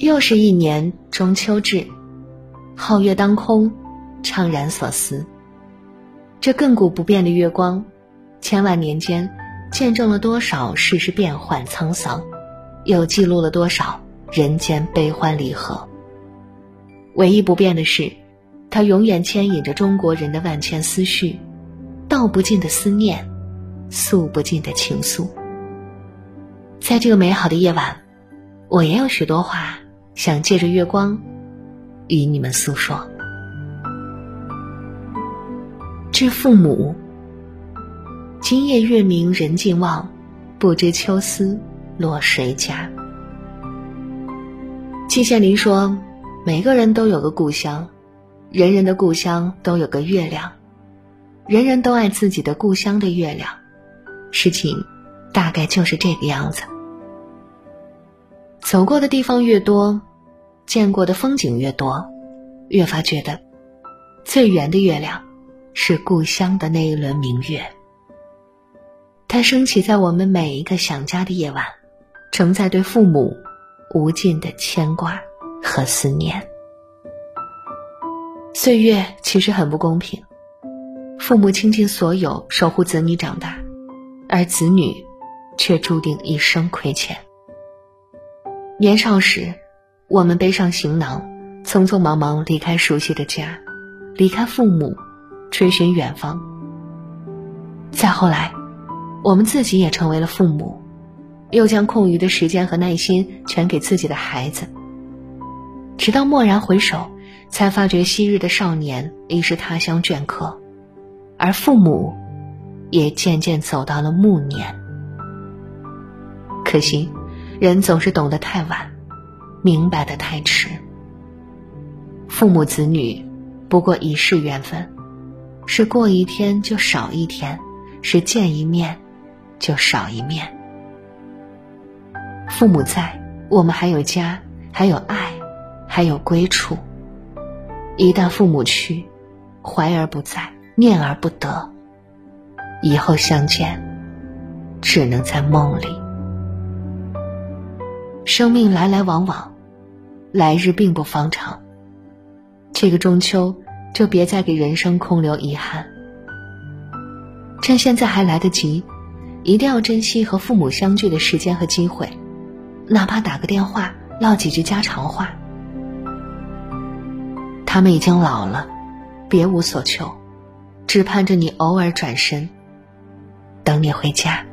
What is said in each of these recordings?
又是一年中秋至，皓月当空，怅然所思。这亘古不变的月光，千万年间见证了多少世事变幻沧桑，又记录了多少人间悲欢离合。唯一不变的是，它永远牵引着中国人的万千思绪，道不尽的思念，诉不尽的情愫。在这个美好的夜晚，我也有许多话想借着月光与你们诉说。致父母，今夜月明人尽望，不知秋思落谁家。季羡林说：“每个人都有个故乡，人人的故乡都有个月亮，人人都爱自己的故乡的月亮。”事情大概就是这个样子。走过的地方越多，见过的风景越多，越发觉得最圆的月亮是故乡的那一轮明月。它升起在我们每一个想家的夜晚，承载对父母无尽的牵挂和思念。岁月其实很不公平，父母倾尽所有守护子女长大，而子女却注定一生亏欠。年少时，我们背上行囊，匆匆忙忙离开熟悉的家，离开父母，追寻远方。再后来，我们自己也成为了父母，又将空余的时间和耐心全给自己的孩子。直到蓦然回首，才发觉昔日的少年已是他乡倦客，而父母，也渐渐走到了暮年。可惜。人总是懂得太晚，明白的太迟。父母子女，不过一世缘分，是过一天就少一天，是见一面就少一面。父母在，我们还有家，还有爱，还有归处。一旦父母去，怀而不在，念而不得，以后相见，只能在梦里。生命来来往往，来日并不方长。这个中秋，就别再给人生空留遗憾。趁现在还来得及，一定要珍惜和父母相聚的时间和机会，哪怕打个电话，唠几句家常话。他们已经老了，别无所求，只盼着你偶尔转身，等你回家。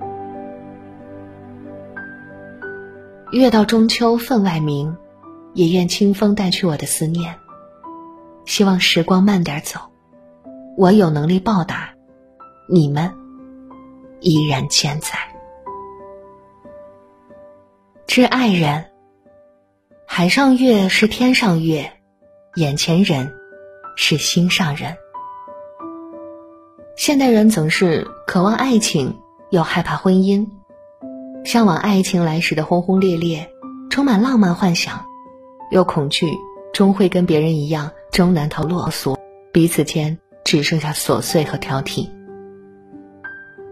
月到中秋分外明，也愿清风带去我的思念。希望时光慢点走，我有能力报答，你们依然健在。致爱人，海上月是天上月，眼前人是心上人。现代人总是渴望爱情，又害怕婚姻。向往爱情来时的轰轰烈烈，充满浪漫幻想，又恐惧终会跟别人一样终难逃落俗，彼此间只剩下琐碎和挑剔。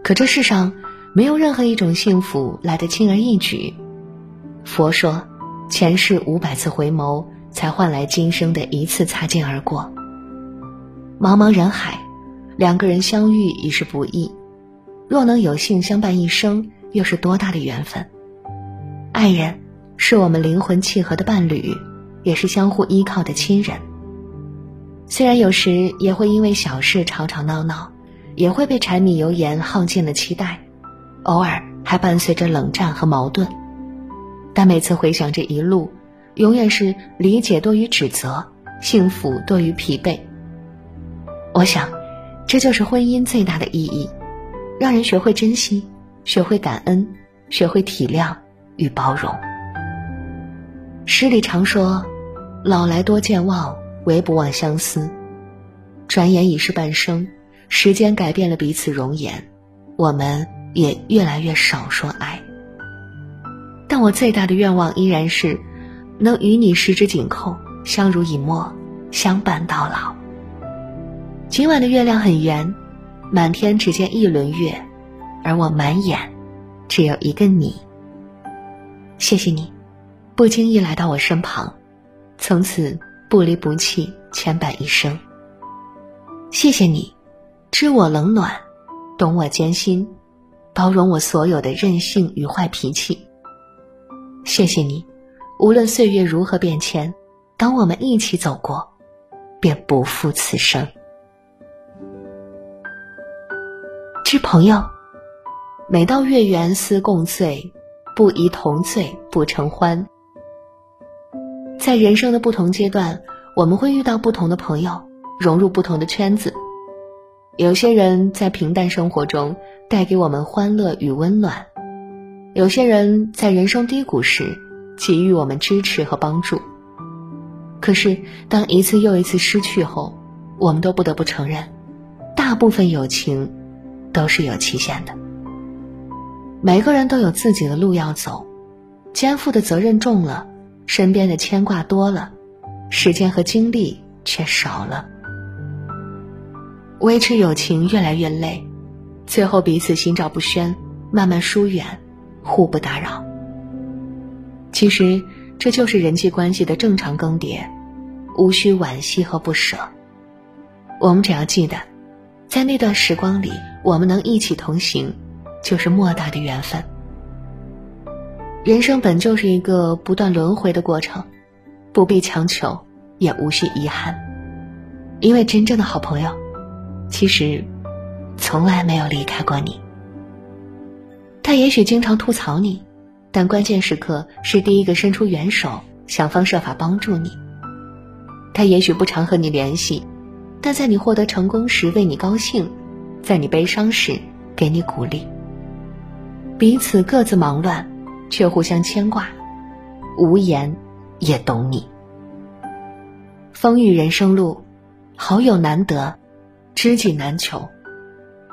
可这世上没有任何一种幸福来得轻而易举。佛说，前世五百次回眸，才换来今生的一次擦肩而过。茫茫人海，两个人相遇已是不易，若能有幸相伴一生。又是多大的缘分！爱人是我们灵魂契合的伴侣，也是相互依靠的亲人。虽然有时也会因为小事吵吵闹闹，也会被柴米油盐耗尽了期待，偶尔还伴随着冷战和矛盾。但每次回想这一路，永远是理解多于指责，幸福多于疲惫。我想，这就是婚姻最大的意义，让人学会珍惜。学会感恩，学会体谅与包容。诗里常说：“老来多健忘，唯不忘相思。”转眼已是半生，时间改变了彼此容颜，我们也越来越少说爱。但我最大的愿望依然是，能与你十指紧扣，相濡以沫，相伴到老。今晚的月亮很圆，满天只见一轮月。而我满眼，只有一个你。谢谢你，不经意来到我身旁，从此不离不弃，牵绊一生。谢谢你，知我冷暖，懂我艰辛，包容我所有的任性与坏脾气。谢谢你，无论岁月如何变迁，当我们一起走过，便不负此生。知朋友，每到月圆思共醉，不宜同醉不成欢。在人生的不同阶段，我们会遇到不同的朋友，融入不同的圈子。有些人在平淡生活中带给我们欢乐与温暖，有些人在人生低谷时给予我们支持和帮助。可是，当一次又一次失去后，我们都不得不承认，大部分友情都是有期限的。每个人都有自己的路要走，肩负的责任重了。身边的牵挂多了，时间和精力却少了。维持友情越来越累，最后彼此心照不宣，慢慢疏远，互不打扰。其实这就是人际关系的正常更迭，无需惋惜和不舍。我们只要记得，在那段时光里，我们能一起同行，就是莫大的缘分。人生本就是一个不断轮回的过程，不必强求，也无需遗憾，因为真正的好朋友，其实从来没有离开过你。他也许经常吐槽你，但关键时刻是第一个伸出援手，想方设法帮助你。他也许不常和你联系，但在你获得成功时为你高兴，在你悲伤时给你鼓励。彼此各自忙乱。却互相牵挂，无言也懂你。风雨人生路，好友难得，知己难求，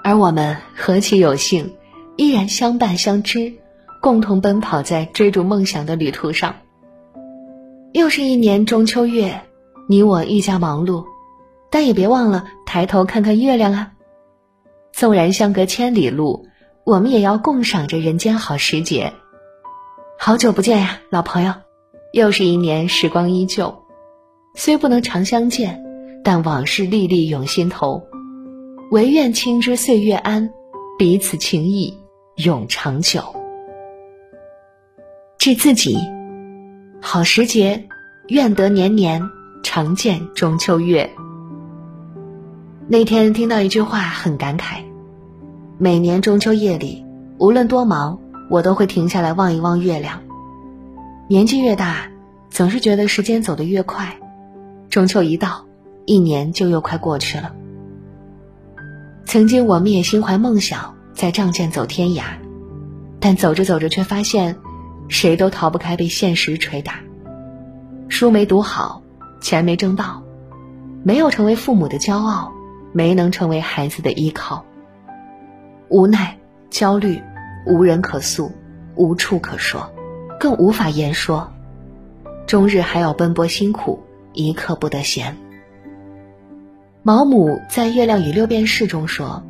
而我们何其有幸，依然相伴相知，共同奔跑在追逐梦想的旅途上。又是一年中秋月，你我愈加忙碌，但也别忘了抬头看看月亮啊！纵然相隔千里路，我们也要共赏着人间好时节。好久不见呀，老朋友，又是一年，时光依旧。虽不能常相见，但往事历历涌心头。唯愿卿知岁月安，彼此情谊永长久。致自己，好时节，愿得年年常见中秋月。那天听到一句话，很感慨。每年中秋夜里，无论多忙。我都会停下来望一望月亮。年纪越大，总是觉得时间走得越快。中秋一到，一年就又快过去了。曾经我们也心怀梦想，在仗剑走天涯，但走着走着却发现，谁都逃不开被现实捶打。书没读好，钱没挣到，没有成为父母的骄傲，没能成为孩子的依靠。无奈，焦虑。无人可诉，无处可说，更无法言说。终日还要奔波辛苦，一刻不得闲。毛姆在《月亮与六便士》中说：“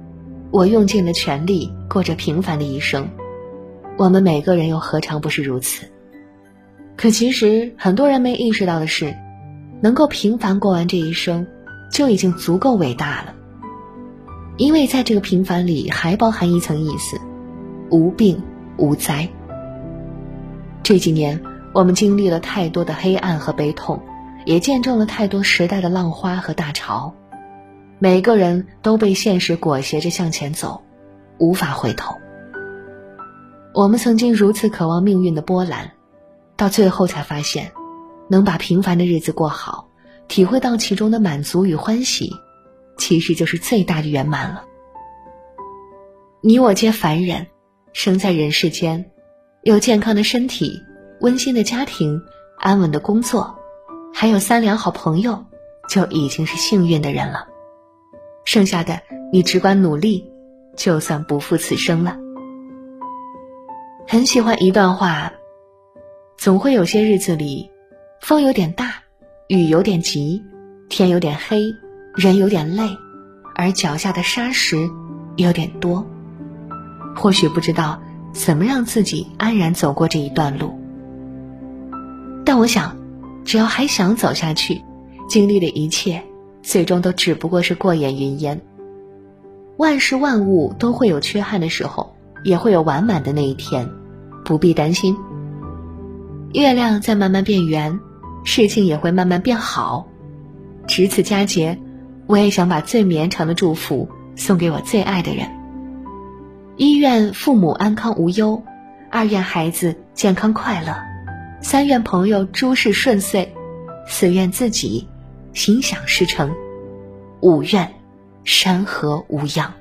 我用尽了全力，过着平凡的一生。我们每个人又何尝不是如此？可其实很多人没意识到的是，能够平凡过完这一生，就已经足够伟大了。因为在这个平凡里，还包含一层意思。”无病无灾。这几年，我们经历了太多的黑暗和悲痛，也见证了太多时代的浪花和大潮。每个人都被现实裹挟着向前走，无法回头。我们曾经如此渴望命运的波澜，到最后才发现，能把平凡的日子过好，体会到其中的满足与欢喜，其实就是最大的圆满了。你我皆凡人。生在人世间，有健康的身体、温馨的家庭、安稳的工作，还有三两好朋友，就已经是幸运的人了。剩下的，你只管努力，就算不负此生了。很喜欢一段话：总会有些日子里，风有点大，雨有点急，天有点黑，人有点累，而脚下的沙石有点多。或许不知道怎么让自己安然走过这一段路。但我想，只要还想走下去，经历的一切，最终都只不过是过眼云烟。万事万物都会有缺憾的时候，也会有完满的那一天，不必担心。月亮在慢慢变圆，事情也会慢慢变好。值此佳节，我也想把最绵长的祝福送给我最爱的人。一愿父母安康无忧，二愿孩子健康快乐，三愿朋友诸事顺遂，四愿自己心想事成，五愿山河无恙。